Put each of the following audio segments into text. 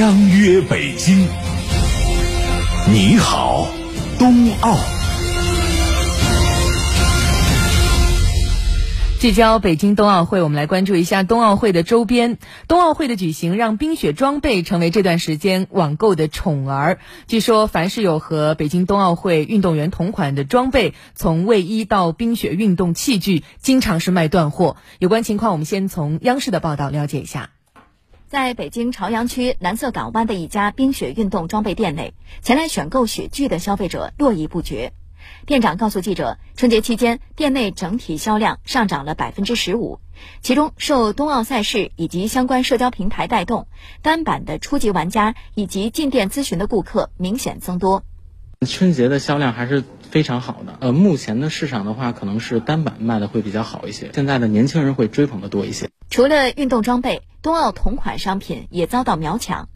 央约北京，你好，冬奥。聚焦北京冬奥会，我们来关注一下冬奥会的周边。冬奥会的举行让冰雪装备成为这段时间网购的宠儿。据说，凡是有和北京冬奥会运动员同款的装备，从卫衣到冰雪运动器具，经常是卖断货。有关情况，我们先从央视的报道了解一下。在北京朝阳区南侧港湾的一家冰雪运动装备店内，前来选购雪具的消费者络绎不绝。店长告诉记者，春节期间店内整体销量上涨了百分之十五，其中受冬奥赛事以及相关社交平台带动，单板的初级玩家以及进店咨询的顾客明显增多。春节的销量还是非常好的。呃，目前的市场的话，可能是单板卖的会比较好一些。现在的年轻人会追捧的多一些。除了运动装备，冬奥同款商品也遭到秒抢。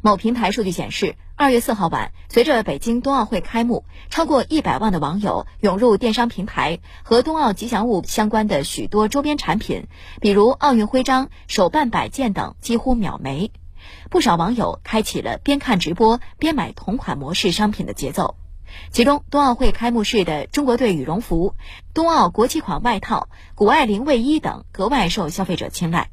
某平台数据显示，二月四号晚，随着北京冬奥会开幕，超过一百万的网友涌入电商平台，和冬奥吉祥物相关的许多周边产品，比如奥运徽章、手办摆件等，几乎秒没。不少网友开启了边看直播边买同款模式商品的节奏。其中，冬奥会开幕式的中国队羽绒服、冬奥国旗款外套、谷爱凌卫衣等格外受消费者青睐。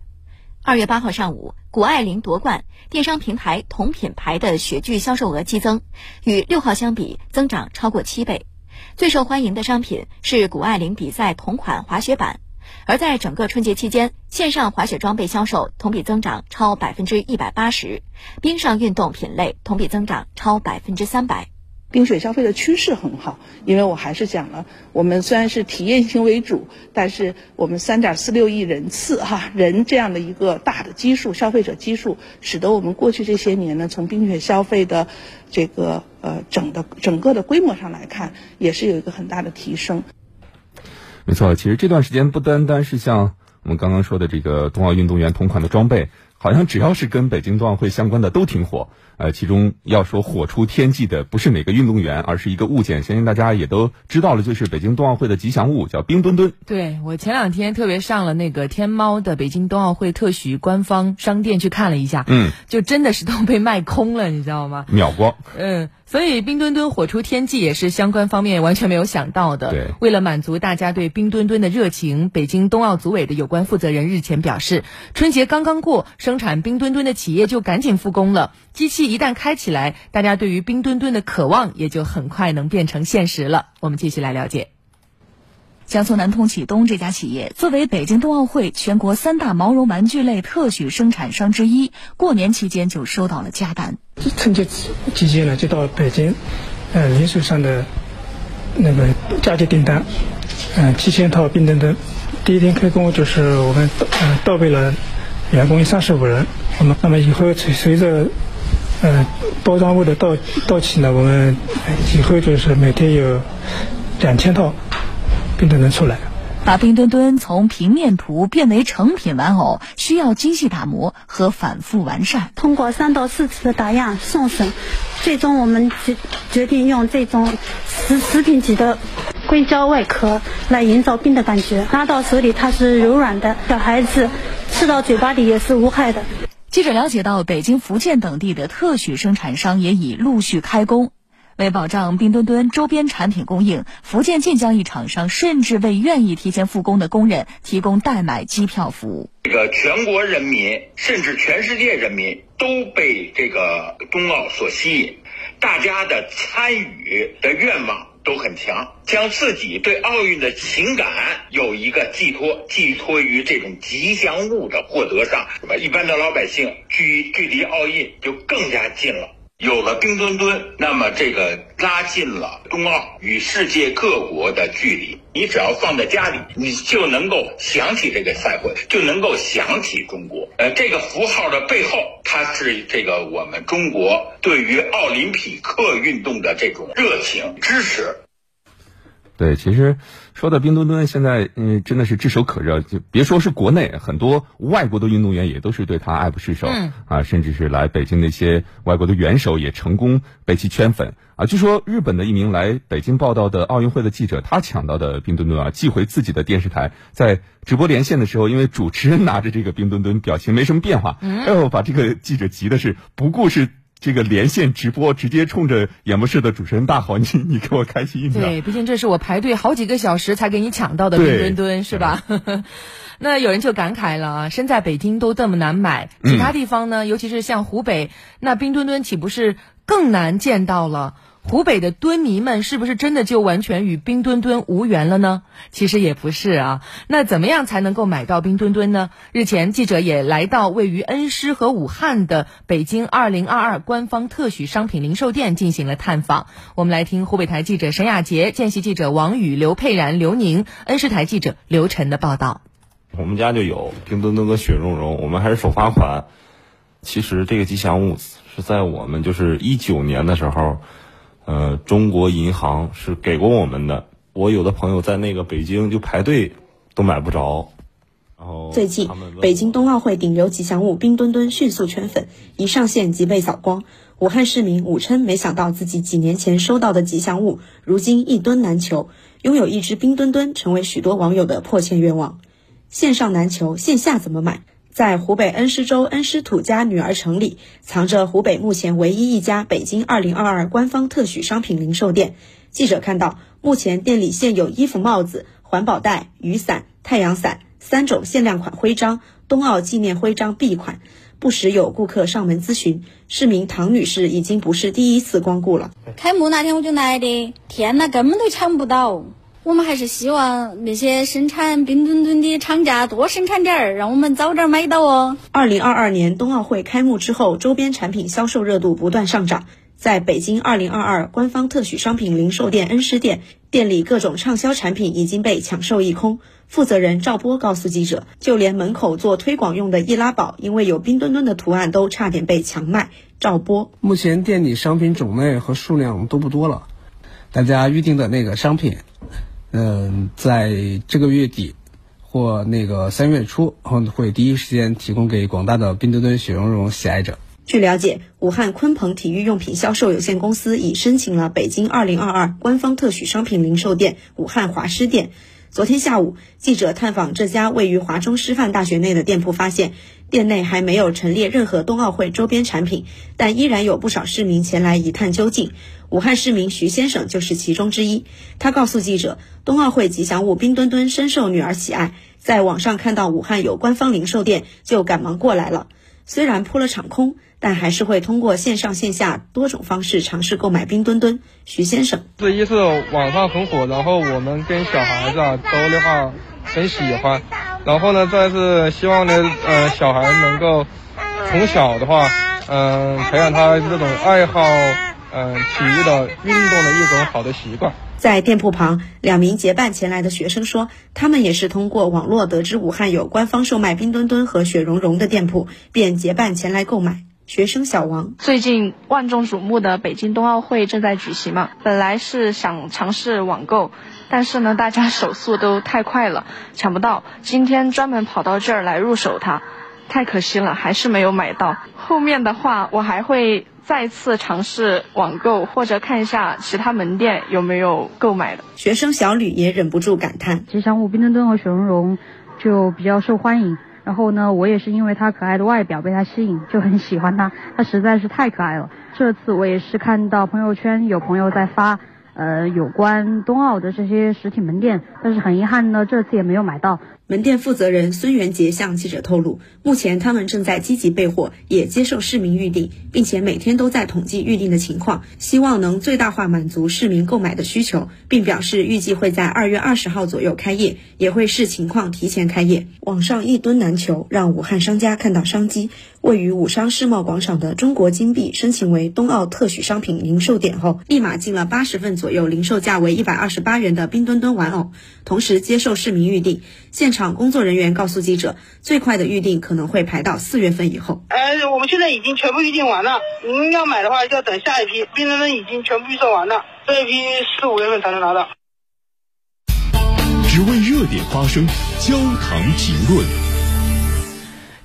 二月八号上午，谷爱凌夺冠，电商平台同品牌的雪具销售额激增，与六号相比增长超过七倍。最受欢迎的商品是谷爱凌比赛同款滑雪板，而在整个春节期间，线上滑雪装备销售同比增长超百分之一百八十，冰上运动品类同比增长超百分之三百。冰雪消费的趋势很好，因为我还是讲了，我们虽然是体验型为主，但是我们三点四六亿人次哈人这样的一个大的基数，消费者基数，使得我们过去这些年呢，从冰雪消费的这个呃整的整个的规模上来看，也是有一个很大的提升。没错，其实这段时间不单单是像我们刚刚说的这个冬奥运动员同款的装备，好像只要是跟北京冬奥会相关的都挺火。呃，其中要说火出天际的不是哪个运动员，而是一个物件，相信大家也都知道了，就是北京冬奥会的吉祥物，叫冰墩墩。对我前两天特别上了那个天猫的北京冬奥会特许官方商店去看了一下，嗯，就真的是都被卖空了，你知道吗？秒光。嗯。所以冰墩墩火出天际也是相关方面完全没有想到的。对，为了满足大家对冰墩墩的热情，北京冬奥组委的有关负责人日前表示，春节刚刚过，生产冰墩墩的企业就赶紧复工了。机器一旦开起来，大家对于冰墩墩的渴望也就很快能变成现实了。我们继续来了解。江苏南通启东这家企业作为北京冬奥会全国三大毛绒玩具类特许生产商之一，过年期间就收到了加单。春节期间呢，就到北京，呃，零售商的那个加急订单，嗯，七千套冰墩墩。第一天开工就是我们呃到位了，员工三十五人。那么那么以后随随着呃包装物的到到期呢，我们以后就是每天有两千套。冰墩墩出来，把冰墩墩从平面图变为成品玩偶，需要精细打磨和反复完善。通过三到四次的打样送审，最终我们决决定用这种食食品级的硅胶外壳来营造冰的感觉。拿到手里它是柔软的，小孩子吃到嘴巴里也是无害的。记者了解到，北京、福建等地的特许生产商也已陆续开工。为保障冰墩墩周边产品供应，福建晋江一厂商甚至为愿意提前复工的工人提供代买机票服务。这个全国人民，甚至全世界人民都被这个冬奥所吸引，大家的参与的愿望都很强，将自己对奥运的情感有一个寄托，寄托于这种吉祥物的获得上，是吧？一般的老百姓距距离奥运就更加近了。有了冰墩墩，那么这个拉近了冬奥与世界各国的距离。你只要放在家里，你就能够想起这个赛会，就能够想起中国。呃，这个符号的背后，它是这个我们中国对于奥林匹克运动的这种热情支持。对，其实说到冰墩墩，现在嗯真的是炙手可热，就别说是国内，很多外国的运动员也都是对他爱不释手，嗯啊，甚至是来北京的一些外国的元首也成功被其圈粉啊。据说日本的一名来北京报道的奥运会的记者，他抢到的冰墩墩啊，寄回自己的电视台，在直播连线的时候，因为主持人拿着这个冰墩墩，表情没什么变化，哎呦，把这个记者急的是不顾是。这个连线直播，直接冲着演播室的主持人大吼：“你 你给我开心一点！”对，毕竟这是我排队好几个小时才给你抢到的冰墩墩，是吧？那有人就感慨了啊，身在北京都这么难买，其他地方呢，尤其是像湖北，那冰墩墩岂不是更难见到了？湖北的墩迷们是不是真的就完全与冰墩墩无缘了呢？其实也不是啊。那怎么样才能够买到冰墩墩呢？日前，记者也来到位于恩施和武汉的北京2022官方特许商品零售店进行了探访。我们来听湖北台记者沈亚杰、见习记者王宇、刘佩然、刘宁、恩施台记者刘晨的报道。我们家就有冰墩墩跟雪融融，我们还是首发款。其实这个吉祥物是在我们就是一九年的时候，呃，中国银行是给过我们的。我有的朋友在那个北京就排队都买不着。然后最近北京冬奥会顶流吉祥物冰墩墩迅速圈粉，一上线即被扫光。武汉市民武琛没想到自己几年前收到的吉祥物，如今一墩难求，拥有一只冰墩墩成为许多网友的迫切愿望。线上难求，线下怎么买？在湖北恩施州恩施土家女儿城里，藏着湖北目前唯一一家北京2022官方特许商品零售店。记者看到，目前店里现有衣服、帽子、环保袋、雨伞、太阳伞三种限量款徽章，冬奥纪念徽章 B 款。不时有顾客上门咨询，市民唐女士已经不是第一次光顾了。开幕那天我就来的，天呐，根本都抢不到。我们还是希望那些生产冰墩墩的厂家多生产点儿，让我们早点买到哦。二零二二年冬奥会开幕之后，周边产品销售热度不断上涨。在北京二零二二官方特许商品零售店恩施店，店里各种畅销产品已经被抢售一空。负责人赵波告诉记者，就连门口做推广用的易拉宝，因为有冰墩墩的图案，都差点被强卖。赵波，目前店里商品种类和数量都不多了，大家预定的那个商品，嗯，在这个月底或那个三月初后会第一时间提供给广大的冰墩墩、雪融融喜爱者。据了解，武汉鲲鹏体育用品销售有限公司已申请了北京二零二二官方特许商品零售店武汉华师店。昨天下午，记者探访这家位于华中师范大学内的店铺，发现店内还没有陈列任何冬奥会周边产品，但依然有不少市民前来一探究竟。武汉市民徐先生就是其中之一。他告诉记者，冬奥会吉祥物冰墩墩深受女儿喜爱，在网上看到武汉有官方零售店，就赶忙过来了。虽然扑了场空，但还是会通过线上线下多种方式尝试购买冰墩墩。徐先生，这一是网上很火，然后我们跟小孩子啊都的话很喜欢，然后呢，再是希望呢，呃，小孩能够从小的话，嗯、培养他这种爱好，嗯、体育的运动的一种好的习惯。在店铺旁，两名结伴前来的学生说，他们也是通过网络得知武汉有官方售卖冰墩墩和雪融融的店铺，便结伴前来购买。学生小王，最近万众瞩目的北京冬奥会正在举行嘛，本来是想尝试网购，但是呢，大家手速都太快了，抢不到。今天专门跑到这儿来入手它，太可惜了，还是没有买到。后面的话，我还会再次尝试网购，或者看一下其他门店有没有购买的。学生小吕也忍不住感叹：吉祥物冰墩墩和雪融融就比较受欢迎。然后呢，我也是因为它可爱的外表被它吸引，就很喜欢它。它实在是太可爱了。这次我也是看到朋友圈有朋友在发，呃，有关冬奥的这些实体门店，但是很遗憾呢，这次也没有买到。门店负责人孙元杰向记者透露，目前他们正在积极备货，也接受市民预订，并且每天都在统计预订的情况，希望能最大化满足市民购买的需求，并表示预计会在二月二十号左右开业，也会视情况提前开业。网上一吨难求，让武汉商家看到商机。位于武商世贸广场的中国金币申请为冬奥特许商品零售点后，立马进了八十份左右，零售价为一百二十八元的冰墩墩玩偶，同时接受市民预订。现场工作人员告诉记者，最快的预定可能会排到四月份以后。呃，我们现在已经全部预定完了，您要买的话就要等下一批。冰墩墩已经全部预售完了，这一批四五月份才能拿到。只为热点发声，焦糖评论。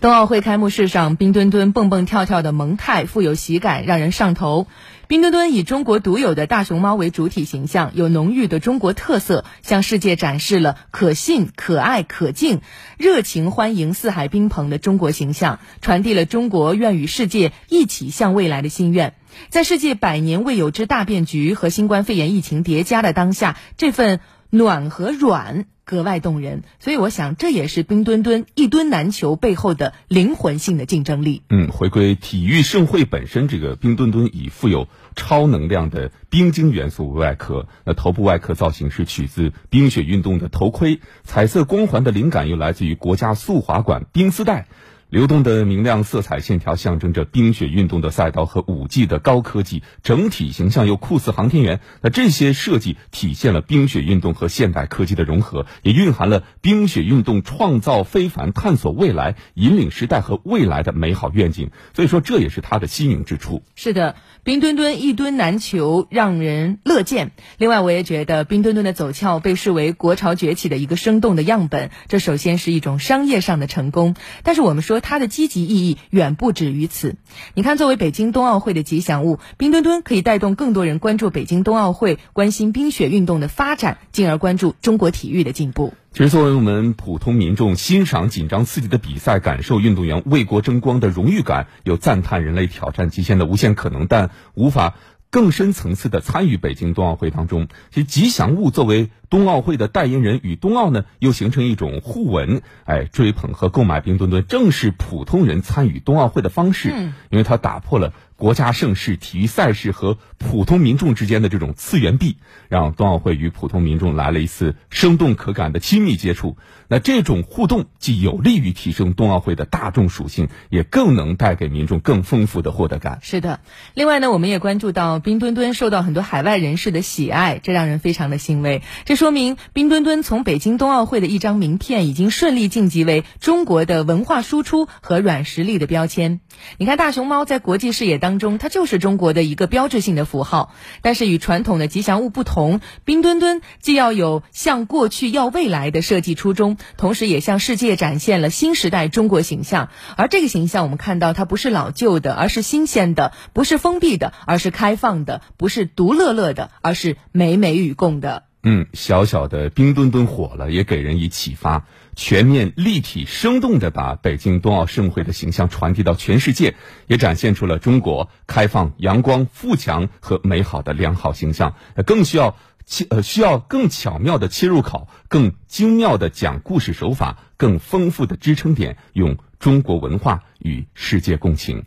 冬奥会开幕式上，冰墩墩蹦蹦跳跳的萌态富有喜感，让人上头。冰墩墩以中国独有的大熊猫为主体形象，有浓郁的中国特色，向世界展示了可信、可爱、可敬、热情欢迎四海宾朋的中国形象，传递了中国愿与世界一起向未来的心愿。在世界百年未有之大变局和新冠肺炎疫情叠加的当下，这份暖和软。格外动人，所以我想这也是冰墩墩一墩难求背后的灵魂性的竞争力。嗯，回归体育盛会本身，这个冰墩墩以富有超能量的冰晶元素为外壳，那头部外壳造型是取自冰雪运动的头盔，彩色光环的灵感又来自于国家速滑馆冰丝带。流动的明亮色彩线条象征着冰雪运动的赛道和五 G 的高科技，整体形象又酷似航天员。那这些设计体现了冰雪运动和现代科技的融合，也蕴含了冰雪运动创造非凡、探索未来、引领时代和未来的美好愿景。所以说，这也是它的新颖之处。是的，冰墩墩一墩难求，让人乐见。另外，我也觉得冰墩墩的走俏被视为国潮崛起的一个生动的样本。这首先是一种商业上的成功，但是我们说。它的积极意义远不止于此。你看，作为北京冬奥会的吉祥物，冰墩墩可以带动更多人关注北京冬奥会，关心冰雪运动的发展，进而关注中国体育的进步。其实，作为我们普通民众，欣赏紧张刺激的比赛，感受运动员为国争光的荣誉感，有赞叹人类挑战极限的无限可能，但无法更深层次的参与北京冬奥会当中。其实，吉祥物作为。冬奥会的代言人与冬奥呢，又形成一种互文，哎，追捧和购买冰墩墩，正是普通人参与冬奥会的方式。嗯，因为它打破了国家盛事、体育赛事和普通民众之间的这种次元壁，让冬奥会与普通民众来了一次生动可感的亲密接触。那这种互动既有利于提升冬奥会的大众属性，也更能带给民众更丰富的获得感。是的，另外呢，我们也关注到冰墩墩受到很多海外人士的喜爱，这让人非常的欣慰。这说明冰墩墩从北京冬奥会的一张名片，已经顺利晋级为中国的文化输出和软实力的标签。你看，大熊猫在国际视野当当中，它就是中国的一个标志性的符号。但是与传统的吉祥物不同，冰墩墩既要有向过去要未来的设计初衷，同时也向世界展现了新时代中国形象。而这个形象，我们看到它不是老旧的，而是新鲜的；不是封闭的，而是开放的；不是独乐乐的，而是美美与共的。嗯，小小的冰墩墩火了，也给人以启发。全面、立体、生动的把北京冬奥盛会的形象传递到全世界，也展现出了中国开放、阳光、富强和美好的良好形象。更需要切呃需要更巧妙的切入口，更精妙的讲故事手法，更丰富的支撑点，用中国文化与世界共情。